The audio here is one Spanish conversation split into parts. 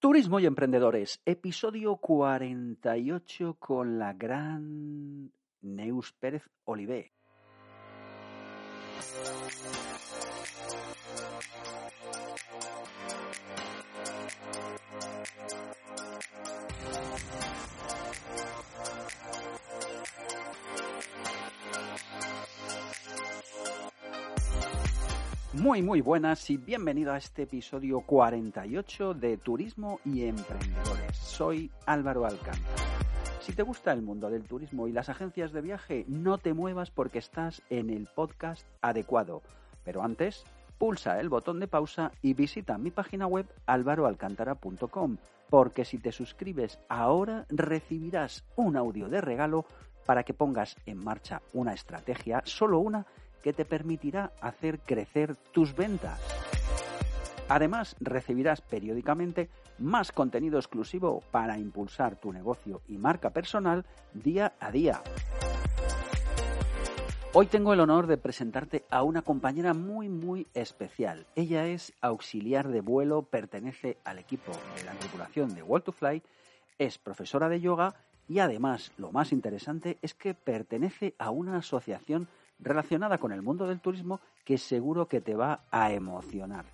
Turismo y Emprendedores, episodio 48 con la gran Neus Pérez Olivé. Muy, muy buenas y bienvenido a este episodio 48 de Turismo y Emprendedores. Soy Álvaro Alcántara. Si te gusta el mundo del turismo y las agencias de viaje, no te muevas porque estás en el podcast adecuado. Pero antes, pulsa el botón de pausa y visita mi página web álvaroalcántara.com, porque si te suscribes ahora recibirás un audio de regalo para que pongas en marcha una estrategia, solo una, que te permitirá hacer crecer tus ventas. Además, recibirás periódicamente más contenido exclusivo para impulsar tu negocio y marca personal día a día. Hoy tengo el honor de presentarte a una compañera muy muy especial. Ella es auxiliar de vuelo, pertenece al equipo de la tripulación de World to Fly, es profesora de yoga y además lo más interesante es que pertenece a una asociación relacionada con el mundo del turismo que seguro que te va a emocionar.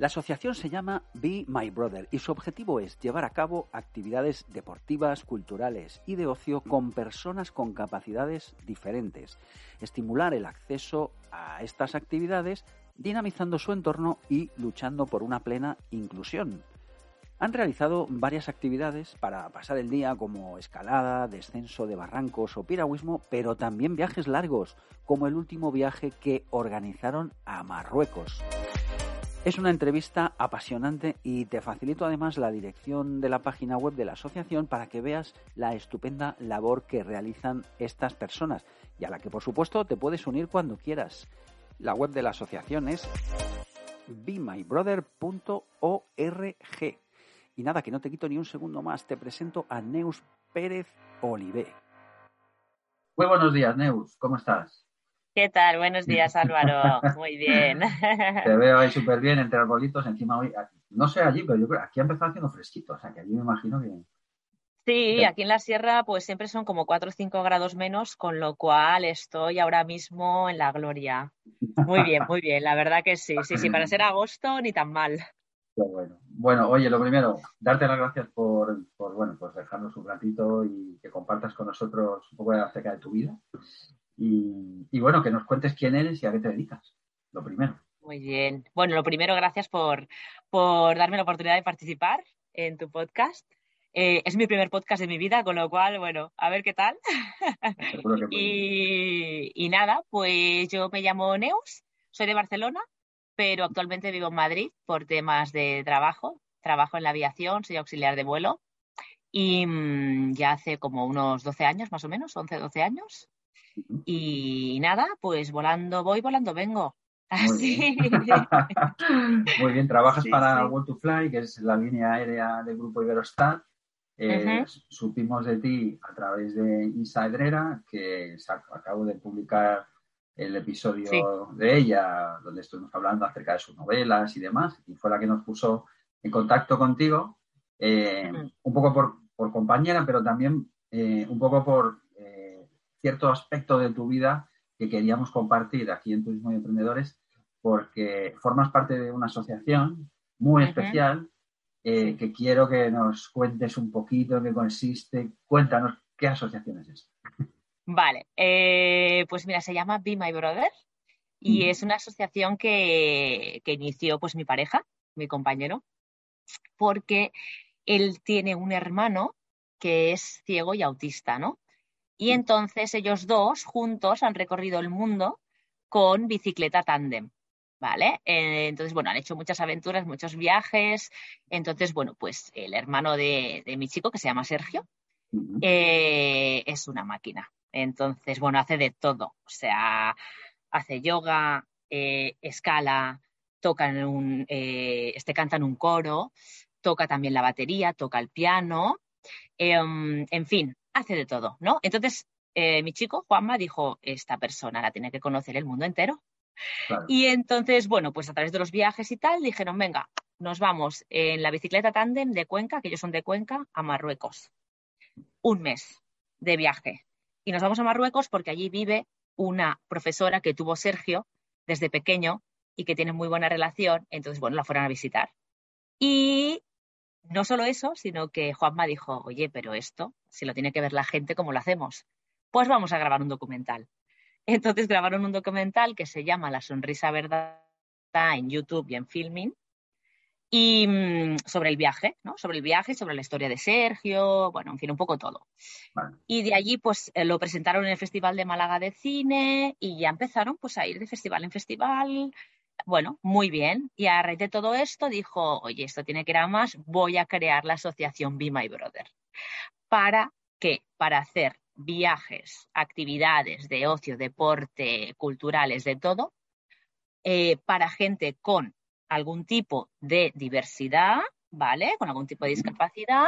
La asociación se llama Be My Brother y su objetivo es llevar a cabo actividades deportivas, culturales y de ocio con personas con capacidades diferentes, estimular el acceso a estas actividades, dinamizando su entorno y luchando por una plena inclusión. Han realizado varias actividades para pasar el día como escalada, descenso de barrancos o piragüismo, pero también viajes largos, como el último viaje que organizaron a Marruecos. Es una entrevista apasionante y te facilito además la dirección de la página web de la asociación para que veas la estupenda labor que realizan estas personas y a la que por supuesto te puedes unir cuando quieras. La web de la asociación es bemybrother.org. Y nada, que no te quito ni un segundo más, te presento a Neus Pérez Olivé. Muy buenos días, Neus, ¿cómo estás? ¿Qué tal? Buenos días, Álvaro. Muy bien. Te veo ahí súper bien entre arbolitos. Encima hoy, no sé allí, pero yo creo que aquí ha empezado haciendo fresquito. O sea, que allí me imagino que. Sí, aquí en la sierra pues siempre son como 4 o 5 grados menos, con lo cual estoy ahora mismo en la gloria. Muy bien, muy bien, la verdad que sí, sí, sí, para ser agosto ni tan mal bueno. Bueno, oye, lo primero, darte las gracias por, bueno, pues dejarnos un ratito y que compartas con nosotros un poco acerca de tu vida. Y, bueno, que nos cuentes quién eres y a qué te dedicas. Lo primero. Muy bien. Bueno, lo primero, gracias por, por darme la oportunidad de participar en tu podcast. Eh, es mi primer podcast de mi vida, con lo cual, bueno, a ver qué tal. y, y nada, pues yo me llamo Neus, soy de Barcelona, pero actualmente vivo en Madrid por temas de trabajo. Trabajo en la aviación, soy auxiliar de vuelo y mm, ya hace como unos 12 años más o menos, 11, 12 años. Y nada, pues volando voy, volando vengo. Así. Muy bien, trabajas para World to Fly, que es la línea aérea del grupo Iberostar. Eh, supimos de ti a través de Isa Edrera, que acabo de publicar el episodio de ella, donde estuvimos hablando acerca de sus novelas y demás, y fue la que nos puso en contacto contigo, eh, un poco por, compañera, pero también eh, un poco por eh, cierto aspecto de tu vida que queríamos compartir aquí en Turismo y Emprendedores, porque formas parte de una asociación muy especial que quiero que nos cuentes un poquito en qué consiste. Cuéntanos qué asociación es esta. Vale, eh, pues mira, se llama Be My Brother y es una asociación que, inició pues mi pareja, mi compañero, porque él tiene un hermano que es ciego y autista, ¿no? Y entonces ellos dos juntos han recorrido el mundo con bicicleta tándem. ¿vale? Eh, entonces, bueno, han hecho muchas aventuras, muchos viajes. Entonces, bueno, pues el hermano de, mi chico, que se llama Sergio, eh, es una máquina. Entonces, bueno, hace de todo. O sea, hace yoga, eh, escala, toca en un, este canta en un coro, toca también la batería, toca el piano, em, en fin, hace de todo, ¿no? Entonces, mi chico, Juanma, dijo, esta persona la tiene que conocer el mundo entero. Y entonces, bueno, pues a través de los viajes y tal, dijeron, venga, nos vamos en la bicicleta tándem de Cuenca, que ellos son de Cuenca, a Marruecos. Un mes de viaje. Y nos vamos a Marruecos porque allí vive una profesora que tuvo Sergio desde pequeño y que tiene muy buena relación. Entonces, bueno, la fueron a visitar. Y no solo eso, sino que Juanma dijo, oye, pero esto, si lo tiene que ver la gente, ¿cómo lo hacemos? Pues vamos a grabar un documental. Entonces grabaron un documental que se llama La sonrisa verdad en YouTube y en Filming y mm, sobre el viaje, ¿no? Sobre el viaje, sobre la historia de Sergio, bueno, en fin, un poco todo. Y de allí, pues, eh, lo presentaron en el Festival de Málaga de Cine y ya empezaron, pues, a ir de festival en festival. Bueno, muy bien. Y a raíz de todo esto dijo, oye, esto tiene que ir a más, voy a crear la asociación Be My Brother. ¿Para qué? Para hacer viajes, actividades de ocio, deporte, culturales, de todo, eh, para gente con algún tipo de diversidad, ¿vale? Con algún tipo de discapacidad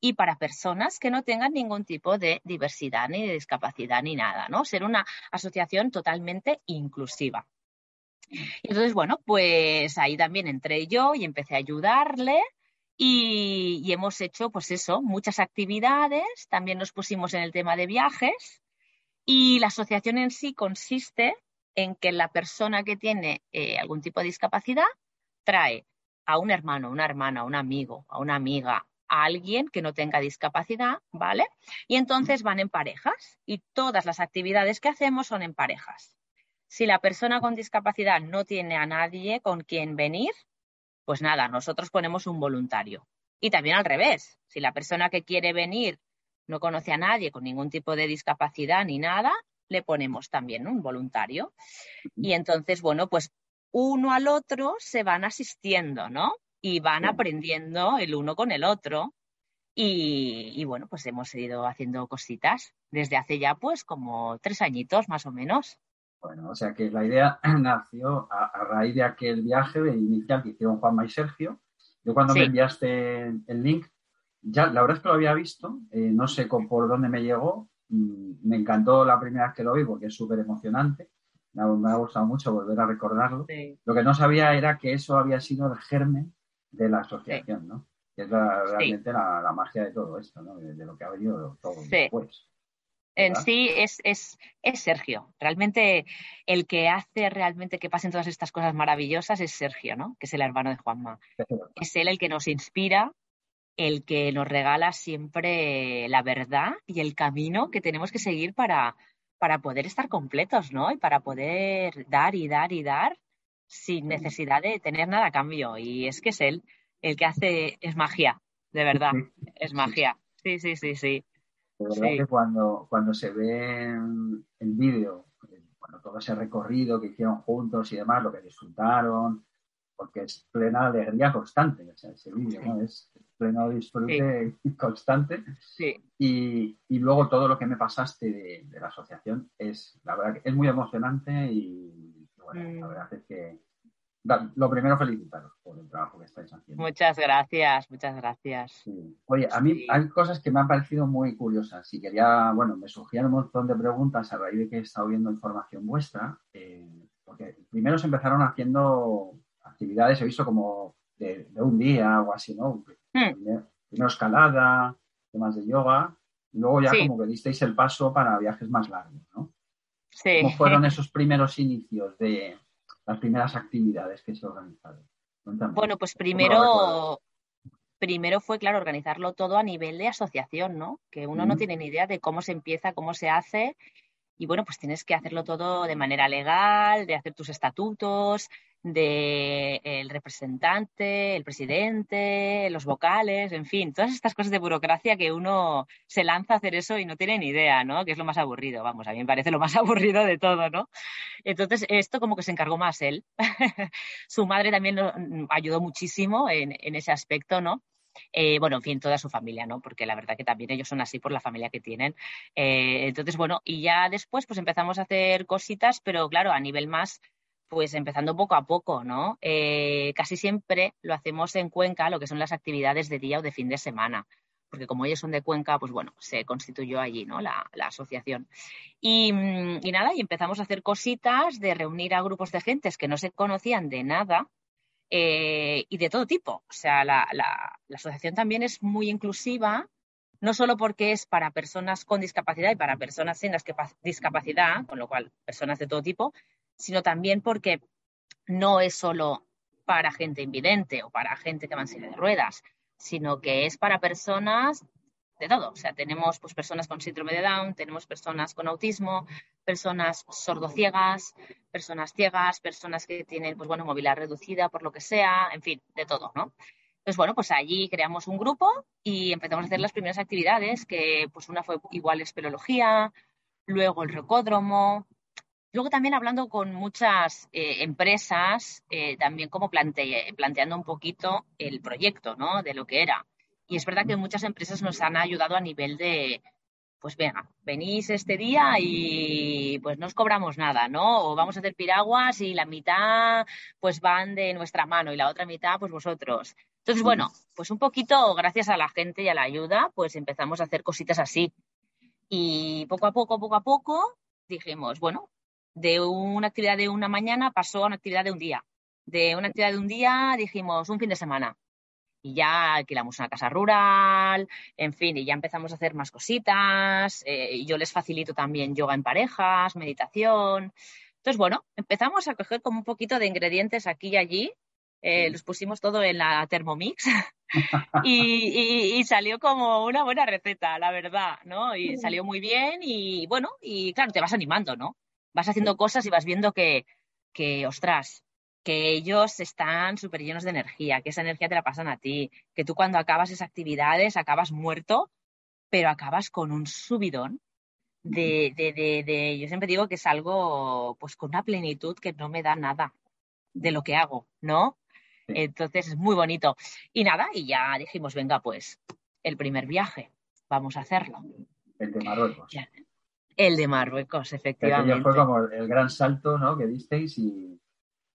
y para personas que no tengan ningún tipo de diversidad ni de discapacidad ni nada, ¿no? Ser una asociación totalmente inclusiva. Entonces, bueno, pues ahí también entré yo y empecé a ayudarle y, hemos hecho, pues eso, muchas actividades. También nos pusimos en el tema de viajes. Y la asociación en sí consiste en que la persona que tiene eh, algún tipo de discapacidad trae a un hermano, una hermana, un amigo, a una amiga, a alguien que no tenga discapacidad, ¿vale? Y entonces van en parejas y todas las actividades que hacemos son en parejas. Si la persona con discapacidad no tiene a nadie con quien venir, pues nada, nosotros ponemos un voluntario. Y también al revés, si la persona que quiere venir no conoce a nadie con ningún tipo de discapacidad ni nada, le ponemos también un voluntario. Y entonces, bueno, pues uno al otro se van asistiendo, ¿no? Y van aprendiendo el uno con el otro. Y, y, bueno, pues hemos ido haciendo cositas desde hace ya pues como tres añitos más o menos. Bueno, o sea que la idea nació a, raíz de aquel viaje de inicial que hicieron Juanma y Sergio. Yo cuando me enviaste el link, ya la verdad es que lo había visto, eh, no sé por dónde me llegó, mm, me encantó la primera vez que lo vi porque es súper emocionante, me ha, gustado mucho volver a recordarlo. Lo que no sabía era que eso había sido el germen de la asociación, ¿no? Que es realmente la, magia de todo esto, ¿no? De, lo que ha venido todo después en sí es, es, es, Sergio. Realmente el que hace realmente que pasen todas estas cosas maravillosas es Sergio, ¿no? Que es el hermano de Juanma. Es él el que nos inspira, el que nos regala siempre la verdad y el camino que tenemos que seguir para, para poder estar completos, ¿no? Y para poder dar y dar y dar sin necesidad de tener nada a cambio. Y es que es él el que hace, es magia, de verdad, es magia. Sí, sí, sí, sí. De verdad que cuando, cuando se ve el vídeo, bueno, todo ese recorrido que hicieron juntos y demás, lo que disfrutaron, porque es plena alegría constante, ese vídeo, ¿no? Es pleno disfrute constante. Y, y, luego todo lo que me pasaste de, la asociación es, la verdad, que es muy emocionante y, bueno, la mm. verdad es que lo primero, felicitaros por el trabajo que estáis haciendo. Muchas gracias, muchas gracias. Oye, a mí hay cosas que me han parecido muy curiosas y quería, bueno, me surgían un montón de preguntas a raíz de que he estado viendo información vuestra, eh, porque primero se empezaron haciendo actividades, he visto como de, un día o así, ¿no? Hmm. Primero, escalada, temas de yoga, y luego ya como que disteis el paso para viajes más largos, ¿no? Sí. ¿Cómo fueron esos primeros inicios de, las primeras actividades que se organizaron? bueno, pues primero, primero fue, claro, organizarlo todo a nivel de asociación, ¿no? Que uno no tiene ni idea de cómo se empieza, cómo se hace. Y bueno, pues tienes que hacerlo todo de manera legal, de hacer tus estatutos, de el representante, el presidente, los vocales, en fin, todas estas cosas de burocracia que uno se lanza a hacer eso y no tiene ni idea, ¿no? Que es lo más aburrido, vamos, a mí me parece lo más aburrido de todo, ¿no? Entonces, esto como que se encargó más él. su madre también ayudó muchísimo en, ese aspecto, ¿no? Eh, bueno, en fin, toda su familia, ¿no? Porque la verdad que también ellos son así por la familia que tienen. Eh, entonces, bueno, y ya después pues empezamos a hacer cositas, pero claro, a nivel más pues empezando poco a poco, ¿no? Eh, casi siempre lo hacemos en Cuenca, lo que son las actividades de día o de fin de semana, porque como ellos son de Cuenca, pues bueno, se constituyó allí, ¿no? La, asociación. Y, nada, y empezamos a hacer cositas de reunir a grupos de gentes que no se conocían de nada, eh, y de todo tipo. O sea, la, la, asociación también es muy inclusiva, no solo porque es para personas con discapacidad y para personas sin discapacidad, con lo cual personas de todo tipo, sino también porque no es solo para gente invidente o para gente que va en silla de ruedas, sino que es para personas de todo. O sea, tenemos pues, personas con síndrome de Down, tenemos personas con autismo, personas sordociegas, personas ciegas, personas que tienen, pues bueno, movilidad reducida por lo que sea, en fin, de todo, ¿no? Entonces, bueno, pues allí creamos un grupo y empezamos a hacer las primeras actividades, que pues una fue igual espeleología, luego el rocódromo, Luego también hablando con muchas eh, empresas, eh, también como planteando un poquito el proyecto, ¿no? De lo que era. Y es verdad que muchas empresas nos han ayudado a nivel de, pues venga, venís este día y pues no os cobramos nada, ¿no? O vamos a hacer piraguas y la mitad pues van de nuestra mano y la otra mitad pues vosotros. Entonces, bueno, pues un poquito gracias a la gente y a la ayuda, pues empezamos a hacer cositas así. Y poco a poco, poco a poco, dijimos, bueno, de una actividad de una mañana pasó a una actividad de un día. De una actividad de un día dijimos un fin de semana. Y ya alquilamos una casa rural, en fin, y ya empezamos a hacer más cositas. Eh, yo les facilito también yoga en parejas, meditación. Entonces, bueno, empezamos a coger como un poquito de ingredientes aquí y allí. Eh, los pusimos todo en la Thermomix y, salió como una buena receta, la verdad, ¿no? Y salió muy bien y bueno, y claro, te vas animando, ¿no? Vas haciendo cosas y vas viendo que, que ostras, que ellos están súper llenos de energía, que esa energía te la pasan a ti, que tú cuando acabas esas actividades acabas muerto, pero acabas con un subidón de, de, de, de, yo siempre digo que es algo pues con una plenitud que no me da nada de lo que hago, ¿no? Entonces es muy bonito. Y nada, y ya dijimos, venga, pues el primer viaje, vamos a hacerlo. El de Marruecos. El de Marruecos, efectivamente. fue como el gran salto ¿no? que disteis y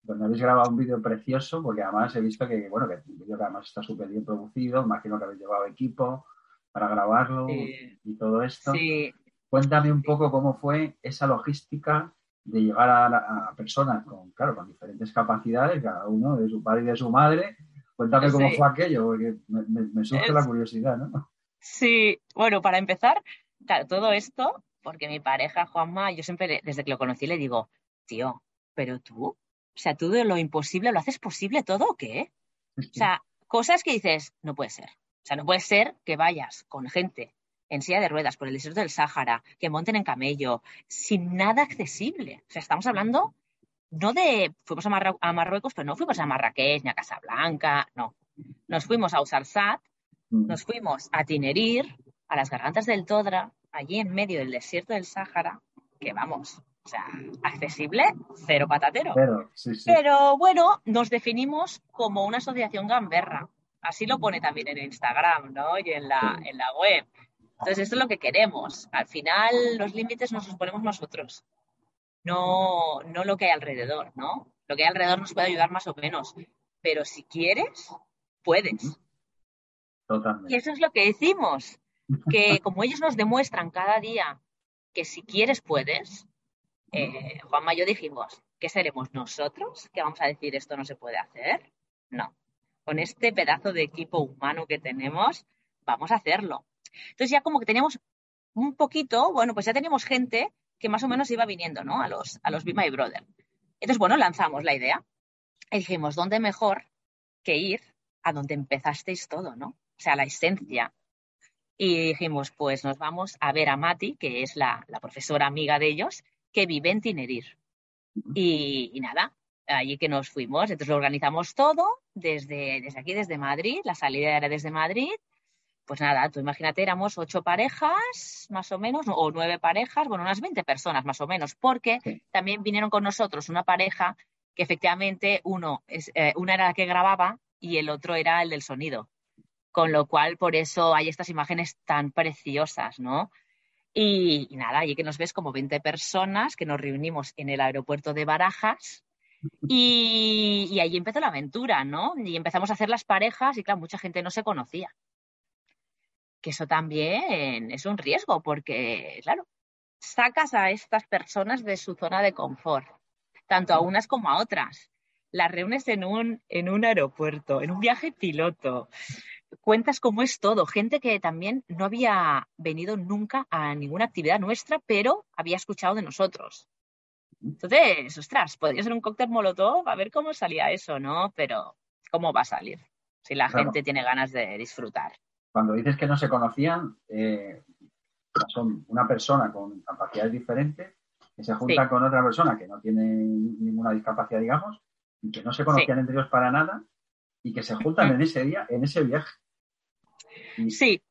donde habéis grabado un vídeo precioso, porque además he visto que, bueno, que el vídeo además está súper bien producido, imagino que habéis llevado equipo para grabarlo y todo esto. Sí. Cuéntame un poco cómo fue esa logística de llegar a, personas con, claro, con diferentes capacidades, cada uno de su padre y de su madre. Cuéntame cómo fue aquello, porque me, surge la curiosidad, ¿no? Sí, bueno, para empezar, claro, todo esto porque mi pareja, Juanma, yo siempre, desde que lo conocí, le digo, tío, pero tú, o sea, tú de lo imposible lo haces posible todo o qué? O sea, cosas que dices, no puede ser. O sea, no puede ser que vayas con gente en silla de ruedas por el desierto del Sáhara, que monten en camello, sin nada accesible. O sea, estamos hablando no de, fuimos a, Marruecos, pero no fuimos a Marrakech ni a Casablanca, no. Nos fuimos a Usarsat, mm. nos fuimos a Tinerir, a las gargantas del Todra, allí en medio del desierto del Sáhara, que vamos, o sea, accesible, cero patatero. Pero, bueno, nos definimos como una asociación gamberra. Así lo pone también en Instagram, ¿no? Y en la, en la web. Entonces, esto es lo que queremos. Al final, los límites nos los ponemos nosotros, no, no lo que hay alrededor, ¿no? Lo que hay alrededor nos puede ayudar más o menos. Pero si quieres, puedes. Totalmente. Y eso es lo que decimos que como ellos nos demuestran cada día que si quieres puedes, eh, Juanma y yo dijimos, ¿qué seremos nosotros que vamos a decir esto no se puede hacer? No. Con este pedazo de equipo humano que tenemos, vamos a hacerlo. Entonces ya como que teníamos un poquito, bueno, pues ya teníamos gente que más o menos iba viniendo, ¿no? A los, a los Be My Brother. Entonces, bueno, lanzamos la idea y dijimos, ¿dónde mejor que ir a donde empezasteis todo, ¿no? O sea, la esencia, y dijimos, pues nos vamos a ver a Mati, que es la, profesora amiga de ellos, que vive en Tinerir. Y, nada, allí que nos fuimos. Entonces lo organizamos todo desde, desde aquí, desde Madrid. La salida era desde Madrid. Pues nada, tú imagínate, éramos ocho parejas, más o menos, o nueve parejas, bueno, unas 20 personas más o menos, porque también vinieron con nosotros una pareja que efectivamente uno es, eh, una era la que grababa y el otro era el del sonido. Con lo cual, por eso hay estas imágenes tan preciosas, ¿no? Y, nada, allí que nos ves como 20 personas que nos reunimos en el aeropuerto de Barajas y, y allí empezó la aventura, ¿no? Y empezamos a hacer las parejas y claro, mucha gente no se conocía. Que eso también es un riesgo porque, claro, sacas a estas personas de su zona de confort, tanto a unas como a otras. Las reúnes en un, en un aeropuerto, en un viaje piloto. Cuentas cómo es todo. Gente que también no había venido nunca a ninguna actividad nuestra, pero había escuchado de nosotros. Entonces, ostras, podría ser un cóctel molotov, a ver cómo salía eso, ¿no? Pero, ¿cómo va a salir? Si la gente tiene ganas de disfrutar. Cuando dices que no se conocían, eh, son una persona con capacidades diferentes que se junta con otra persona que no tiene ninguna discapacidad, digamos, y que no se conocían entre ellos para nada y que se juntan en ese día, en ese viaje. Sí,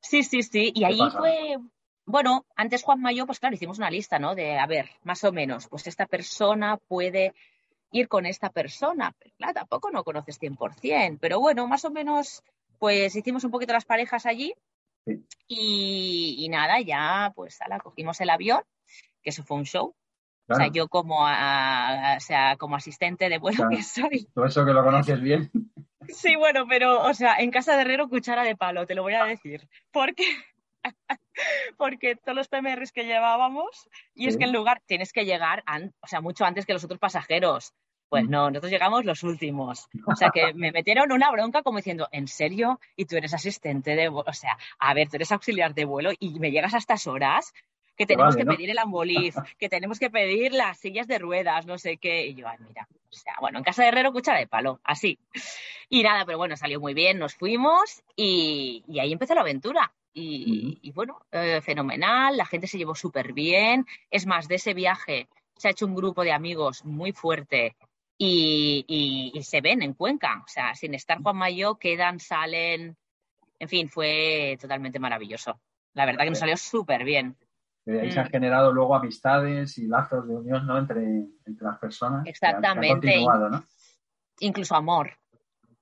sí, sí, sí. Y ahí fue, bueno, antes Juan Mayo, pues claro, hicimos una lista, ¿no? De, a ver, más o menos, pues esta persona puede ir con esta persona. Pero claro, tampoco no conoces 100%, pero bueno, más o menos, pues hicimos un poquito las parejas allí y, nada, ya pues ala, cogimos el avión, que eso fue un show. O sea, yo como, a, o sea, como asistente de vuelo que soy. Todo eso que lo conoces bien. Sí, bueno, pero, o sea, en casa de Herrero, cuchara de palo, te lo voy a decir. Porque porque todos los PMRs que llevábamos, y es que en lugar tienes que llegar, o sea, mucho antes que los otros pasajeros. Pues mm. no, nosotros llegamos los últimos. O sea, que me metieron una bronca como diciendo, ¿en serio? Y tú eres asistente de vuelo, o sea, a ver, tú eres auxiliar de vuelo y me llegas a estas horas que tenemos que pedir el amboliz, que tenemos que pedir las sillas de ruedas, no sé qué. Y yo, ay, mira, o sea, bueno, en casa de Herrero, cuchara de palo, así. Y nada, pero bueno, salió muy bien, nos fuimos y, y ahí empezó la aventura. Y, bueno, eh, fenomenal, la gente se llevó súper bien. Es más, de ese viaje se ha hecho un grupo de amigos muy fuerte y, se ven en Cuenca. O sea, sin estar Juan Mayo, quedan, salen. En fin, fue totalmente maravilloso. La verdad que nos salió súper bien. Ahí se han mm. generado luego amistades y lazos de unión ¿no? entre, las personas. Exactamente. Incluso amor.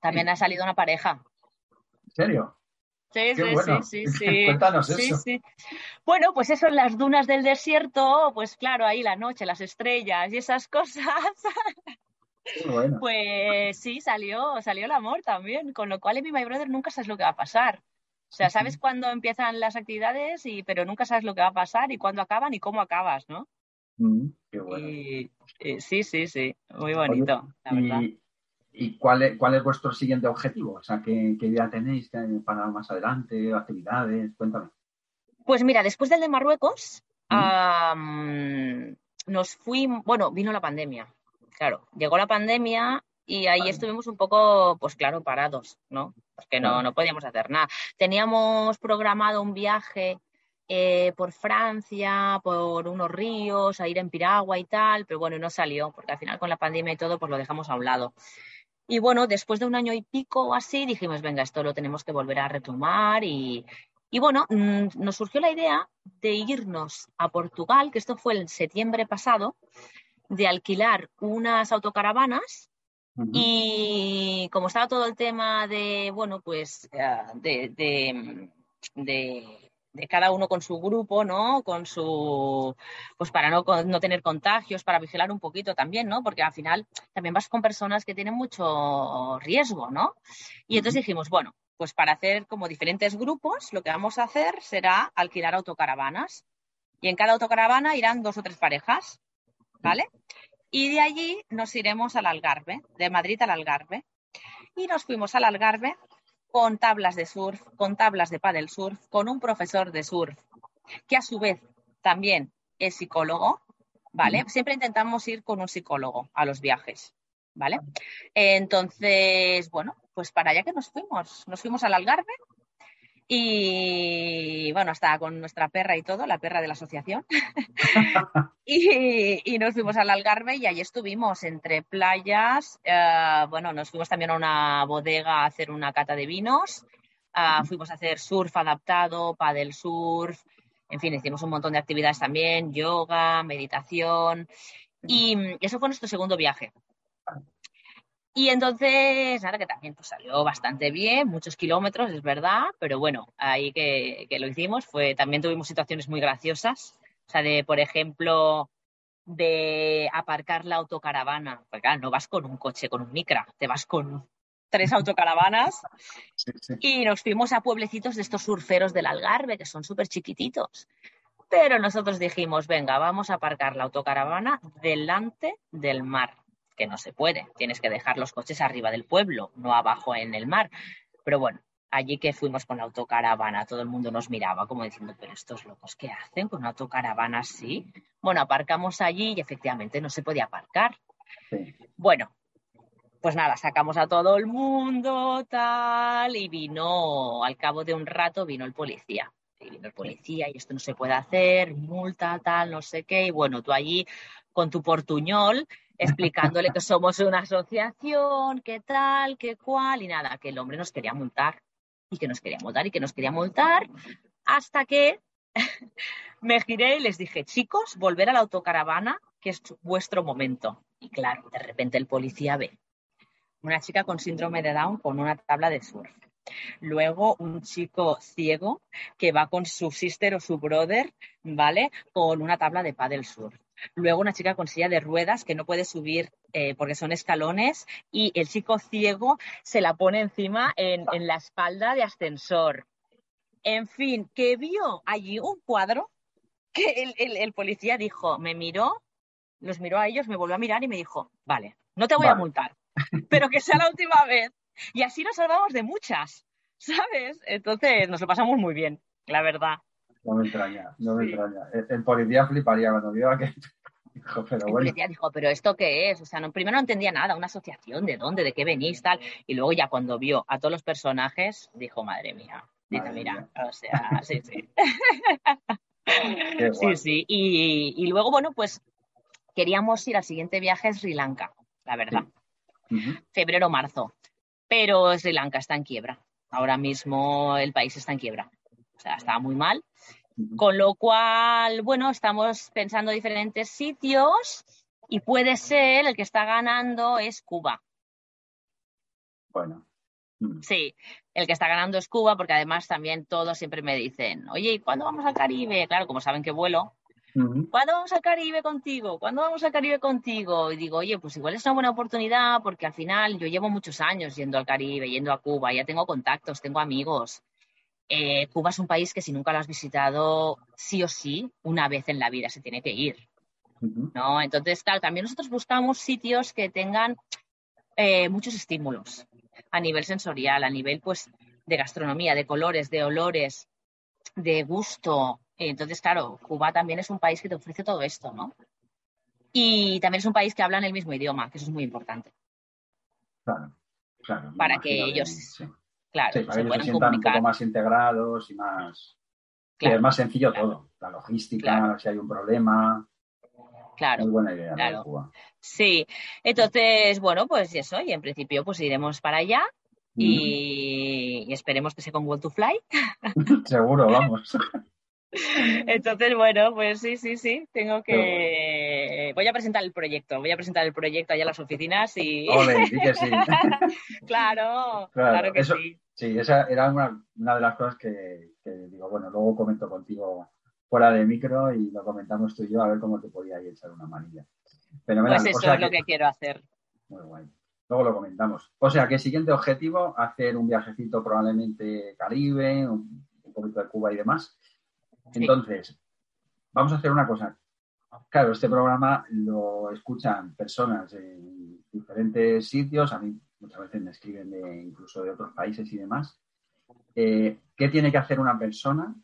También ha salido una pareja. ¿En serio? Sí, sí, sí, sí, Cuéntanos eso. Bueno, pues eso en las dunas del desierto, pues claro, ahí la noche, las estrellas y esas cosas. Bueno. Pues sí, salió, salió el amor también, con lo cual en mi My Brother nunca sabes lo que va a pasar. O sea, sabes cuándo empiezan las actividades, y, pero nunca sabes lo que va a pasar y cuándo acaban y cmo acabas, ¿no? Mm, qué bueno. sí, sí, sí, muy bonito, la verdad. ¿Y cuál es, cuál es vuestro siguiente objetivo? O sea, ¿qué, qué idea tenéis para más adelante? ¿Actividades? Cuéntame. Pues mira, después del de Marruecos, nos fuimos, bueno, vino la pandemia. Claro, llegó la pandemia y ahí estuvimos un poco, pues claro, parados, ¿no? Porque no, no podíamos hacer nada. Teníamos programado un viaje eh, por Francia, por unos ríos, a ir en piragua y tal, pero bueno, no salió, porque al final con la pandemia y todo, pues lo dejamos a un lado. Y bueno, después de un año y pico o así, dijimos, venga, esto lo tenemos que volver a retomar y, y bueno, mm, nos surgió la idea de irnos a Portugal, que esto fue en septiembre pasado, de alquilar unas autocaravanas y como estaba todo el tema de, bueno, pues de, de, de cada uno con su grupo, ¿no? Con su, pues para no, no, tener contagios, para vigilar un poquito también, ¿no? Porque al final también vas con personas que tienen mucho riesgo, ¿no? Y entonces dijimos, bueno, pues para hacer como diferentes grupos, lo que vamos a hacer será alquilar autocaravanas. Y en cada autocaravana irán dos o tres parejas, ¿vale? Y de allí nos iremos al Algarve, de Madrid al Algarve. Y nos fuimos al Algarve con tablas de surf, con tablas de paddle surf, con un profesor de surf, que a su vez también es psicólogo, ¿vale? Siempre intentamos ir con un psicólogo a los viajes, ¿vale? Entonces, bueno, pues para allá que nos fuimos, nos fuimos al Algarve Y bueno, estaba con nuestra perra y todo, la perra de la asociación. y, nos fuimos al Algarve y allí estuvimos entre playas. Eh, bueno, nos fuimos también a una bodega a hacer una cata de vinos. Ah, fuimos a hacer surf adaptado, paddle surf. En fin, hicimos un montón de actividades también, yoga, meditación. Y eso fue nuestro segundo viaje. Y entonces, nada, que también pues, salió bastante bien, muchos kilómetros, es verdad, pero bueno, ahí que, lo hicimos, fue, también tuvimos situaciones muy graciosas, o sea, de, por ejemplo, de aparcar la autocaravana, porque claro, no vas con un coche, con un micra, te vas con tres autocaravanas y nos fuimos a pueblecitos de estos surferos del Algarve, que son súper chiquititos. Pero nosotros dijimos, venga, vamos a aparcar la autocaravana delante del mar que no se puede. Tienes que dejar los coches arriba del pueblo, no abajo en el mar. Pero bueno, allí que fuimos con la autocaravana, todo el mundo nos miraba como diciendo, pero estos locos, ¿qué hacen con una autocaravana así? Bueno, aparcamos allí y efectivamente no se podía aparcar. Bueno, pues nada, sacamos a todo el mundo, tal, y vino, al cabo de un rato, vino el policía. Y vino el policía y esto no se puede hacer, multa, tal, no sé qué. Y bueno, tú allí con tu portuñol explicándole que somos una asociación, qué tal, qué cual, y nada, que el hombre nos quería multar y que nos quería multar y que nos quería multar, hasta que me giré y les dije, chicos, volver a la autocaravana, que es vuestro momento. Y claro, de repente el policía ve una chica con síndrome de Down con una tabla de surf. Luego un chico ciego que va con su sister o su brother, ¿vale? Con una tabla de paddle surf. Luego una chica con silla de ruedas que no puede subir eh, porque son escalones y el chico ciego se la pone encima en, la espalda de ascensor. En fin, que vio allí un cuadro que el, policía dijo, me miró, los miró a ellos, me volvió a mirar y me dijo, vale, no te voy a multar, pero que sea la última vez. Y así nos salvamos de muchas, ¿sabes? Entonces nos lo pasamos muy bien, la verdad. No me extraña, no me extraña. El, policía fliparía cuando vio a que Dijo, pero el policía dijo, pero ¿esto qué es? O sea, no, primero no entendía nada, una asociación, de dónde, de qué venís, tal. Y luego ya cuando vio a todos los personajes, dijo, madre mía. Dice, mira, o sea, sí, sí. sí, sí. Y, luego, bueno, pues queríamos ir al siguiente viaje a Sri Lanka, la verdad. Febrero, marzo. Pero Sri Lanka está en quiebra. Ahora mismo el país está en quiebra. O sea, está muy mal. Con lo cual, bueno, estamos pensando diferentes sitios y puede ser el que está ganando es Cuba. Bueno. Mm. Sí, el que está ganando es Cuba, porque además también todos siempre me dicen, oye, ¿y cuándo vamos al Caribe? Claro, como saben que vuelo, ¿Cuándo vamos al Caribe contigo? ¿Cuándo vamos al Caribe contigo? Y digo, oye, pues igual es una buena oportunidad porque al final yo llevo muchos años yendo al Caribe, yendo a Cuba, ya tengo contactos, tengo amigos. Eh, Cuba es un país que si nunca lo has visitado, sí o sí, una vez en la vida se tiene que ir. ¿no? Entonces, claro, también nosotros buscamos sitios que tengan eh, muchos estímulos a nivel sensorial, a nivel pues de gastronomía, de colores, de olores, de gusto. Entonces, claro, Cuba también es un país que te ofrece todo esto, ¿no? Y también es un país que hablan el mismo idioma, que eso es muy importante. Claro, claro. Para que ellos Claro, sí, para que se, sientan un poco más integrados y más. es más sencillo todo. La logística, si hay un problema. Claro. Muy buena idea. Sí, entonces, bueno, pues eso, y en principio pues iremos para allá y, esperemos que se con World to Fly. Seguro, vamos. Entonces, bueno, pues sí, sí, sí, tengo que... Voy a presentar el proyecto, voy a presentar el proyecto allá en las oficinas y... sí que sí. claro, claro, que sí. Sí, esa era una, de las cosas que, digo, bueno, luego comento contigo fuera de micro y lo comentamos tú y yo a ver cómo te podía echar una manilla. pues eso es lo que... quiero hacer. Muy guay. Luego lo comentamos. O sea, que siguiente objetivo, hacer un viajecito probablemente Caribe, un, un poquito de Cuba y demás. Entonces, vamos a hacer una cosa. Claro, este programa lo escuchan personas en diferentes sitios. A mí muchas veces me escriben de, incluso de otros países y demás. Eh, ¿Qué tiene que hacer una persona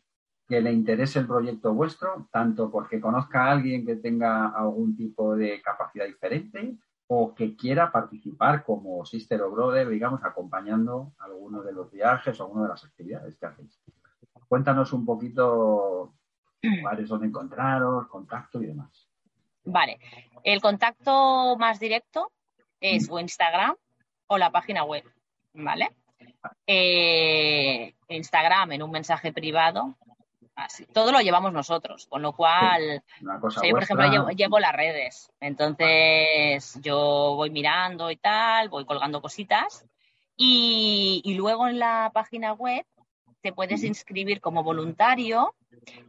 que le interese el proyecto vuestro, tanto porque conozca a alguien que tenga algún tipo de capacidad diferente o que quiera participar como sister o brother, digamos, acompañando alguno de los viajes o alguna de las actividades que hacéis? cuéntanos un poquito lugares donde encontraros, contacto y demás. Vale, el contacto más directo es o Instagram o la página web, ¿vale? Eh, Instagram en un mensaje privado, así. Todo lo llevamos nosotros, con lo cual, yo, por ejemplo, llevo, las redes, entonces yo voy mirando y tal, voy colgando cositas y, y luego en la página web te puedes inscribir como voluntario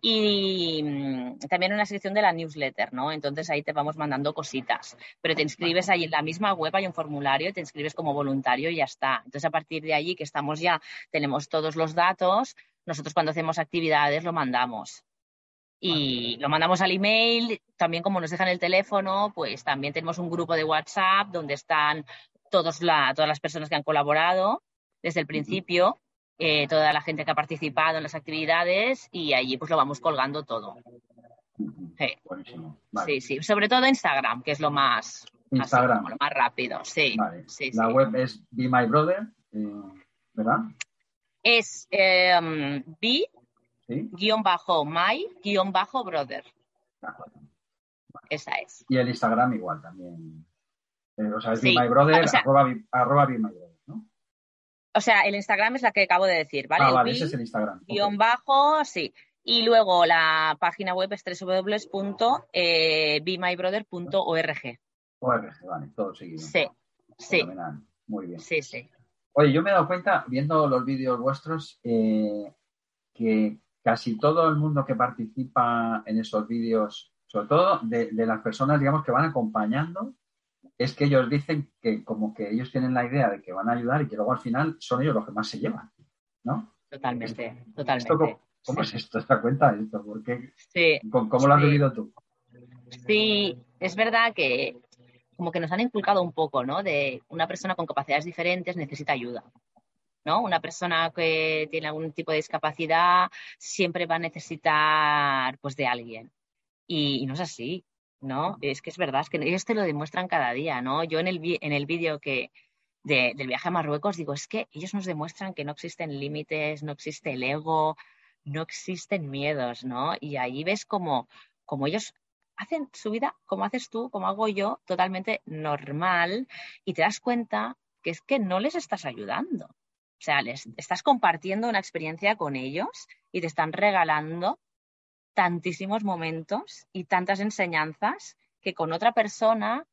y mm, también una sección de la newsletter, ¿no? Entonces ahí te vamos mandando cositas, pero te inscribes ahí en la misma web, hay un formulario, te inscribes como voluntario y ya está. Entonces a partir de allí que estamos ya, tenemos todos los datos, nosotros cuando hacemos actividades lo mandamos. Y lo mandamos al email, también como nos dejan el teléfono, pues también tenemos un grupo de WhatsApp donde están todos la, todas las personas que han colaborado desde el principio eh, toda la gente que ha participado en las actividades y allí pues lo vamos colgando todo. Sí, sí, sobre todo Instagram, que es lo más, Instagram. lo más rápido, sí. la web es Be My Brother, eh, ¿verdad? Es eh, Be guion bajo My guion bajo Brother. Esa es. Y el Instagram igual también. Eh, o sea, es Be My Brother, arroba, Be My Brother. O sea, el Instagram es la que acabo de decir, ¿vale? Ah, vale, ese es el Instagram. Guión bajo, sí. Y luego la página web es www.bemybrother.org. ORG, vale, todo seguido. Sí, sí. Muy bien. Sí, sí. Oye, yo me he dado cuenta, viendo los vídeos vuestros, eh, que casi todo el mundo que participa en esos vídeos, sobre todo de, de, las personas, digamos, que van acompañando, es que ellos dicen que como que ellos tienen la idea de que van a ayudar y que luego al final son ellos los que más se llevan, ¿no? Totalmente, totalmente. ¿Cómo, es esto? ¿Te das cuenta de esto? ¿Cómo, lo has vivido tú? Sí, es verdad que como que nos han inculcado un poco, ¿no? De una persona con capacidades diferentes necesita ayuda. ¿no? Una persona que tiene algún tipo de discapacidad siempre va a necesitar pues de alguien. y no es así. ¿No? Es que es verdad, es que ellos te lo demuestran cada día, ¿no? Yo en el, en el vídeo que del viaje a Marruecos digo, es que ellos nos demuestran que no existen límites, no existe el ego, no existen miedos, ¿no? Y ahí ves como, como ellos hacen su vida como haces tú, como hago yo, totalmente normal y te das cuenta que es que no les estás ayudando. O sea, les estás compartiendo una experiencia con ellos y te están regalando tantísimos momentos y tantas enseñanzas que con otra persona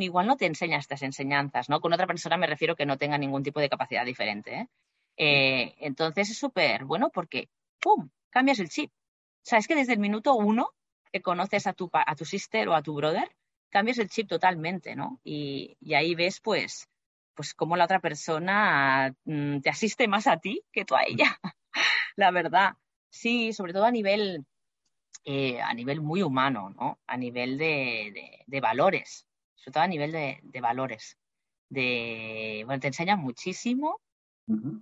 igual no te enseña estas enseñanzas, ¿no? Con otra persona me refiero que no tenga ningún tipo de capacidad diferente. ¿eh? Eh, entonces es súper bueno porque, ¡pum!, cambias el chip. O sea, es que desde el minuto uno que conoces a tu, a tu sister o a tu brother, cambias el chip totalmente, ¿no? Y, ahí ves, pues, pues cómo la otra persona mm, te asiste más a ti que tú a ella, la verdad. Sí, sobre todo a nivel eh, a nivel muy humano, ¿no? A nivel de, valores, sobre todo a nivel de, valores. De, bueno, te enseñan muchísimo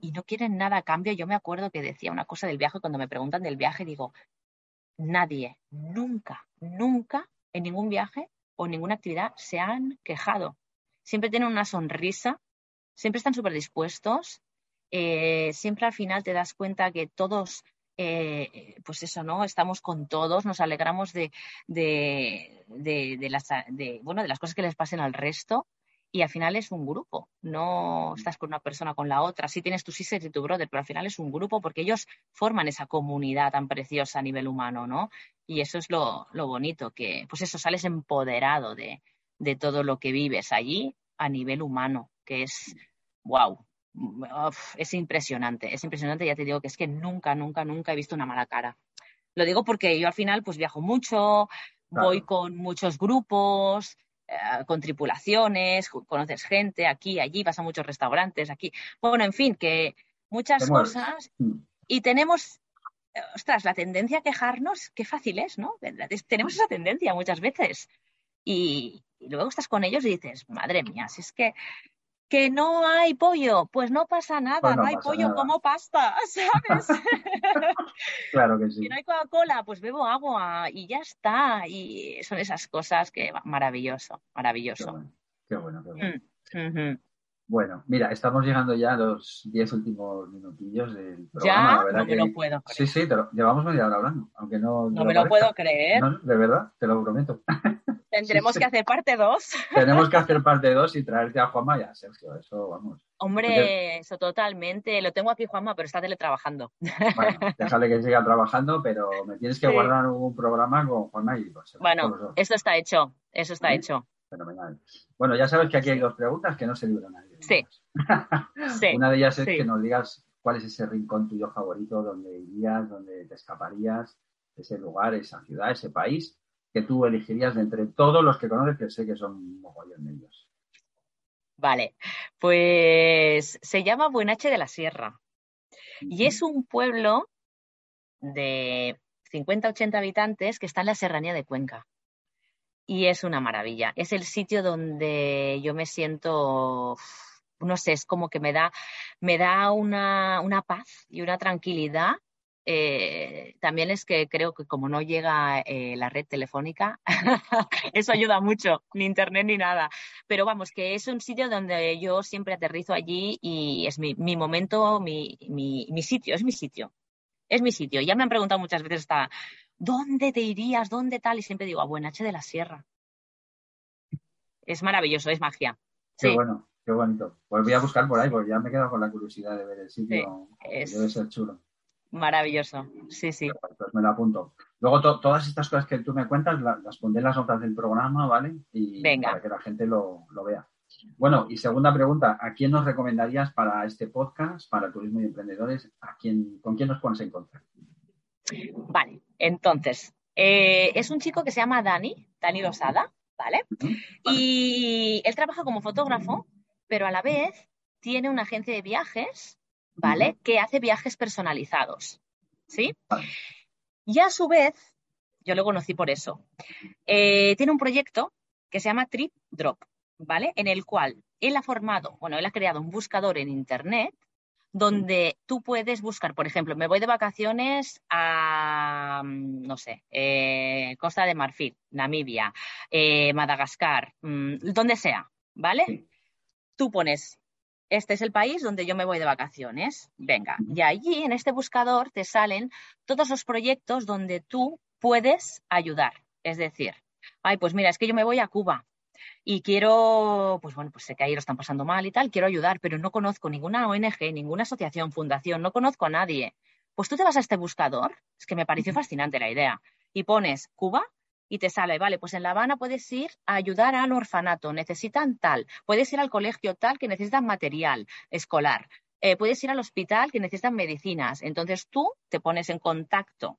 y no quieren nada a cambio. Yo me acuerdo que decía una cosa del viaje, cuando me preguntan del viaje, digo, nadie, nunca, nunca en ningún viaje o ninguna actividad se han quejado. Siempre tienen una sonrisa, siempre están súper dispuestos, eh, siempre al final te das cuenta que todos eh, pues eso, ¿no? Estamos con todos, nos alegramos de, de, de, las, de, bueno, de las cosas que les pasen al resto y al final es un grupo, no estás con una persona con la otra, sí tienes tu sister y tu brother, pero al final es un grupo porque ellos forman esa comunidad tan preciosa a nivel humano, ¿no? Y eso es lo, lo bonito, que pues eso, sales empoderado de, de todo lo que vives allí a nivel humano, que es wow, es impresionante, es impresionante, ya te digo que es que nunca, nunca, nunca he visto una mala cara. Lo digo porque yo al final pues viajo mucho, voy con muchos grupos, eh, con tripulaciones, conoces gente aquí, allí, vas a muchos restaurantes, aquí. Bueno, en fin, que muchas cosas. Mm. Y tenemos, eh, ostras, la tendencia a quejarnos, qué fácil es, ¿no? Tenemos esa tendencia muchas veces. Y, y luego estás con ellos y dices, madre mía, si es que que no hay pollo, pues no pasa nada, pues no, hay pollo como pasta, ¿sabes? claro que sí. Si no hay Coca-Cola, pues bebo agua y ya está. Y son esas cosas que maravilloso, maravilloso. Qué bueno, qué bueno. Mm, Bueno, mira, estamos llegando ya a los diez últimos minutillos del programa. Ya, no me lo puedo creer. Sí, sí, te lo... llevamos media hora hablando, aunque no. No me lo, puedo creer. de verdad, te lo prometo. Tendremos que hacer parte dos. Tenemos que hacer parte dos y traerte a Juanma y a Sergio, eso vamos. Hombre, eso totalmente. Lo tengo aquí, Juanma, pero está teletrabajando. Bueno, déjale que siga trabajando, pero me tienes que guardar un programa con Juanma y Bueno, eso está hecho, eso está hecho. Fenomenal. Bueno, ya sabes que aquí hay dos preguntas que no se libran nadie. Sí. Una de ellas es que nos digas cuál es ese rincón tuyo favorito, donde irías, donde te escaparías, ese lugar, esa ciudad, ese país que tú elegirías de entre todos los que conoces, que sé que son un mogollón de ellos. Vale, pues se llama Buenache de la Sierra y es un pueblo de 50-80 habitantes que está en la serranía de Cuenca y es una maravilla. Es el sitio donde yo me siento, no sé, es como que me da, me da una, una paz y una tranquilidad. Eh, también es que creo que como no llega eh, la red telefónica, eso ayuda mucho, ni internet ni nada. Pero vamos, que es un sitio donde yo siempre aterrizo allí y es mi, mi momento, mi, mi, mi sitio, es mi sitio. Es mi sitio. Ya me han preguntado muchas veces hasta, ¿dónde te irías? ¿Dónde tal? Y siempre digo, a Buenache de la Sierra. Es maravilloso, es magia. Qué bueno, qué bonito. Pues voy a buscar por ahí, porque ya me he quedado con la curiosidad de ver el sitio. Debe ser chulo. Maravilloso, sí, sí. Pues me lo apunto. Luego todas estas cosas que tú me cuentas las, pondré en las notas del programa, ¿vale? Y para que la gente lo, vea. Bueno, y segunda pregunta, ¿a quién nos recomendarías para este podcast, para turismo y emprendedores? ¿A quién, ¿Con quién nos pones en contacto? Vale, entonces, eh, es un chico que se llama Dani, Dani Losada, ¿vale? Y él trabaja como fotógrafo, pero a la vez tiene una agencia de viajes, ¿vale? Que hace viajes personalizados, ¿sí? Y a su vez, yo lo conocí por eso, eh, tiene un proyecto que se llama Trip Drop, ¿vale? En el cual él ha formado, bueno, él ha creado un buscador en Internet donde tú puedes buscar, por ejemplo, me voy de vacaciones a, mm, no sé, eh, Costa de Marfil, Namibia, eh, Madagascar, mm, donde sea, ¿vale? Tú pones, este es el país donde yo me voy de vacaciones, venga, y allí en este buscador te salen todos los proyectos donde tú puedes ayudar. Es decir, ay, pues mira, es que yo me voy a Cuba, y quiero, pues bueno, pues sé que ahí lo están pasando mal y tal, quiero ayudar, pero no conozco ninguna ONG, ninguna asociación, fundación, no conozco a nadie. Pues tú te vas a este buscador, es que me pareció fascinante la idea, y pones Cuba y te sale, vale, pues en La Habana puedes ir a ayudar al orfanato, necesitan tal, puedes ir al colegio tal que necesitan material escolar, eh, puedes ir al hospital que necesitan medicinas. Entonces tú te pones en contacto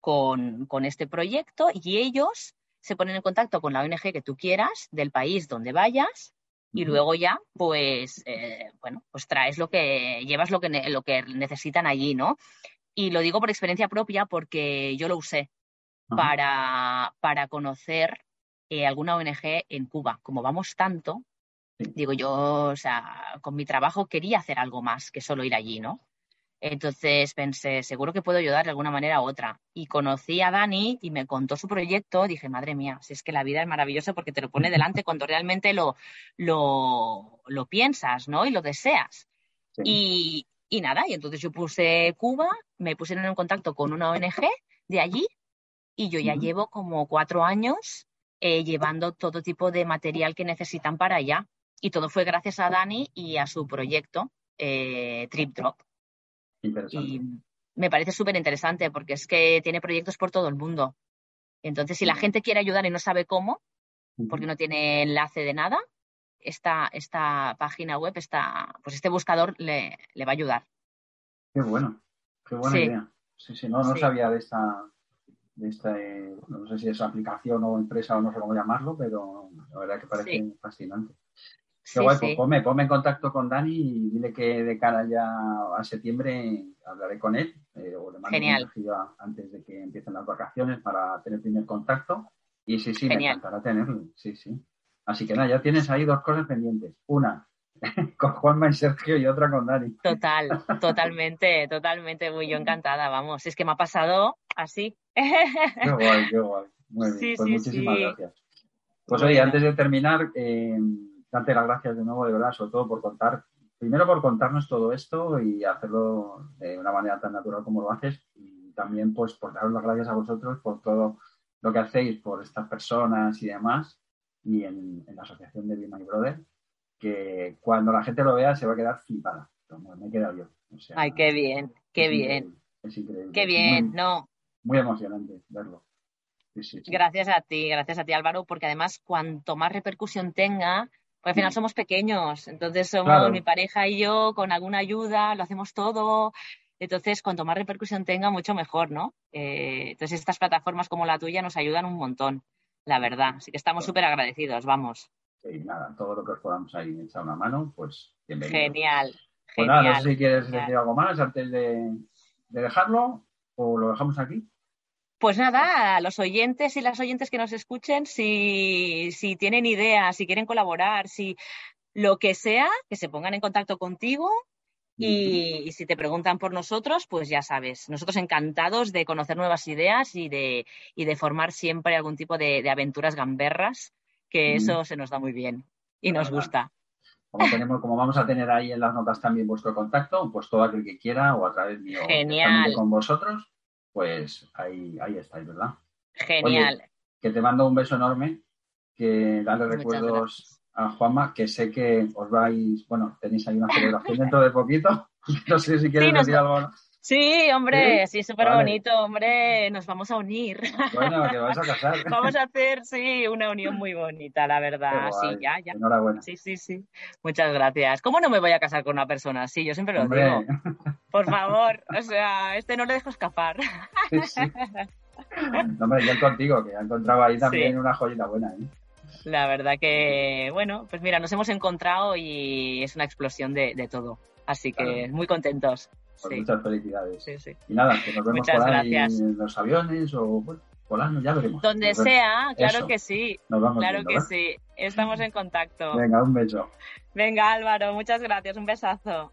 con, con este proyecto y ellos se ponen en contacto con la ONG que tú quieras, del país donde vayas, y luego ya, pues, eh, bueno, pues traes lo que, llevas lo que, lo que necesitan allí, ¿no? Y lo digo por experiencia propia porque yo lo usé para, para conocer eh, alguna ONG en Cuba. Como vamos tanto, digo yo, o sea, con mi trabajo quería hacer algo más que solo ir allí, ¿no? Entonces pensé, seguro que puedo ayudar de alguna manera u otra. Y conocí a Dani y me contó su proyecto. Dije, madre mía, si es que la vida es maravillosa porque te lo pone delante cuando realmente lo, lo, lo piensas, ¿no? Y lo deseas. Y, y nada, y entonces yo puse Cuba, me pusieron en contacto con una ONG de allí y yo ya llevo como cuatro años eh, llevando todo tipo de material que necesitan para allá. Y todo fue gracias a Dani y a su proyecto eh, Trip Drop. Y me parece súper interesante porque es que tiene proyectos por todo el mundo. Entonces, si la gente quiere ayudar y no sabe cómo, porque no tiene enlace de nada, esta, esta página web, esta, pues este buscador le, va a ayudar. Qué bueno, qué buena idea. Sí, sí, no, no sabía de esta, de esta eh, no sé si es aplicación o empresa o no sé cómo llamarlo, pero la verdad que parece fascinante. Qué guay, pues ponme, en contacto con Dani y dile que de cara ya a septiembre hablaré con él eh, o le mando Genial. un antes de que empiecen las vacaciones para tener primer contacto. Y sí, sí, me encantará tenerlo. Sí, sí. Así que nada, ya tienes ahí dos cosas pendientes. Una con Juanma y Sergio y otra con Dani. Total, totalmente, totalmente. Muy yo encantada, vamos. Es que me ha pasado así. Qué guay, qué guay. Muy bien, pues muchísimas gracias. Pues oye, antes de terminar, eh, darte las gracias de nuevo, de verdad, sobre todo por contar, primero por contarnos todo esto y hacerlo de una manera tan natural como lo haces y también pues por daros las gracias a vosotros por todo lo que hacéis por estas personas y demás y en, la asociación de Be My Brother, que cuando la gente lo vea se va a quedar flipada, como me he quedado yo. Ay, qué bien, qué bien. es increíble. Qué bien, no. Muy emocionante verlo. Gracias a ti, gracias a ti Álvaro, porque además cuanto más repercusión tenga, porque al final somos pequeños, entonces somos mi pareja y yo con alguna ayuda, lo hacemos todo, entonces cuanto más repercusión tenga, mucho mejor, ¿no? Eh, entonces estas plataformas como la tuya nos ayudan un montón, la verdad, así que estamos súper agradecidos, vamos. Sí, nada, todo lo que os podamos ahí echar una mano, pues bienvenido. Genial. Pues nada, no sé si quieres decir algo más antes de dejarlo o lo dejamos aquí. Pues nada, a los oyentes y las oyentes que nos escuchen, si, si tienen ideas, si quieren colaborar, si lo que sea, que se pongan en contacto contigo y, si te preguntan por nosotros, pues ya sabes, nosotros encantados de conocer nuevas ideas y de, y de formar siempre algún tipo de, aventuras gamberras, que eso se nos da muy bien y nos gusta. Como, tenemos, como vamos a tener ahí en las notas también vuestro contacto, pues todo aquel que quiera o a través mío Genial. con vosotros, pues ahí, ahí estáis, ¿verdad? Genial. que te mando un beso enorme, que dale recuerdos a Juanma, que sé que os vais, bueno, tenéis ahí una celebración dentro de poquito. No sé si quieres decir algo. Sí, hombre, sí, súper bonito, hombre, nos vamos a unir. Bueno, que vais a casar. vamos a hacer, sí, una unión muy bonita, la verdad. Sí, ya, ya. Enhorabuena. Sí, sí, sí. Muchas gracias. ¿Cómo no me voy a casar con una persona así? Yo siempre lo digo. Por favor, o sea, este no le dejo escapar. Sí, sí. No, hombre, yo contigo, que ha encontrado ahí también una joyita buena, ¿eh? La verdad que, bueno, pues mira, nos hemos encontrado y es una explosión de, todo. Así que muy contentos. Pues muchas felicidades. Y nada, que nos vemos por ahí en los aviones o bueno, volando, ya veremos. Donde sea, claro que sí. claro que sí. Estamos en contacto. Venga, un beso. Venga, Álvaro, muchas gracias. Un besazo.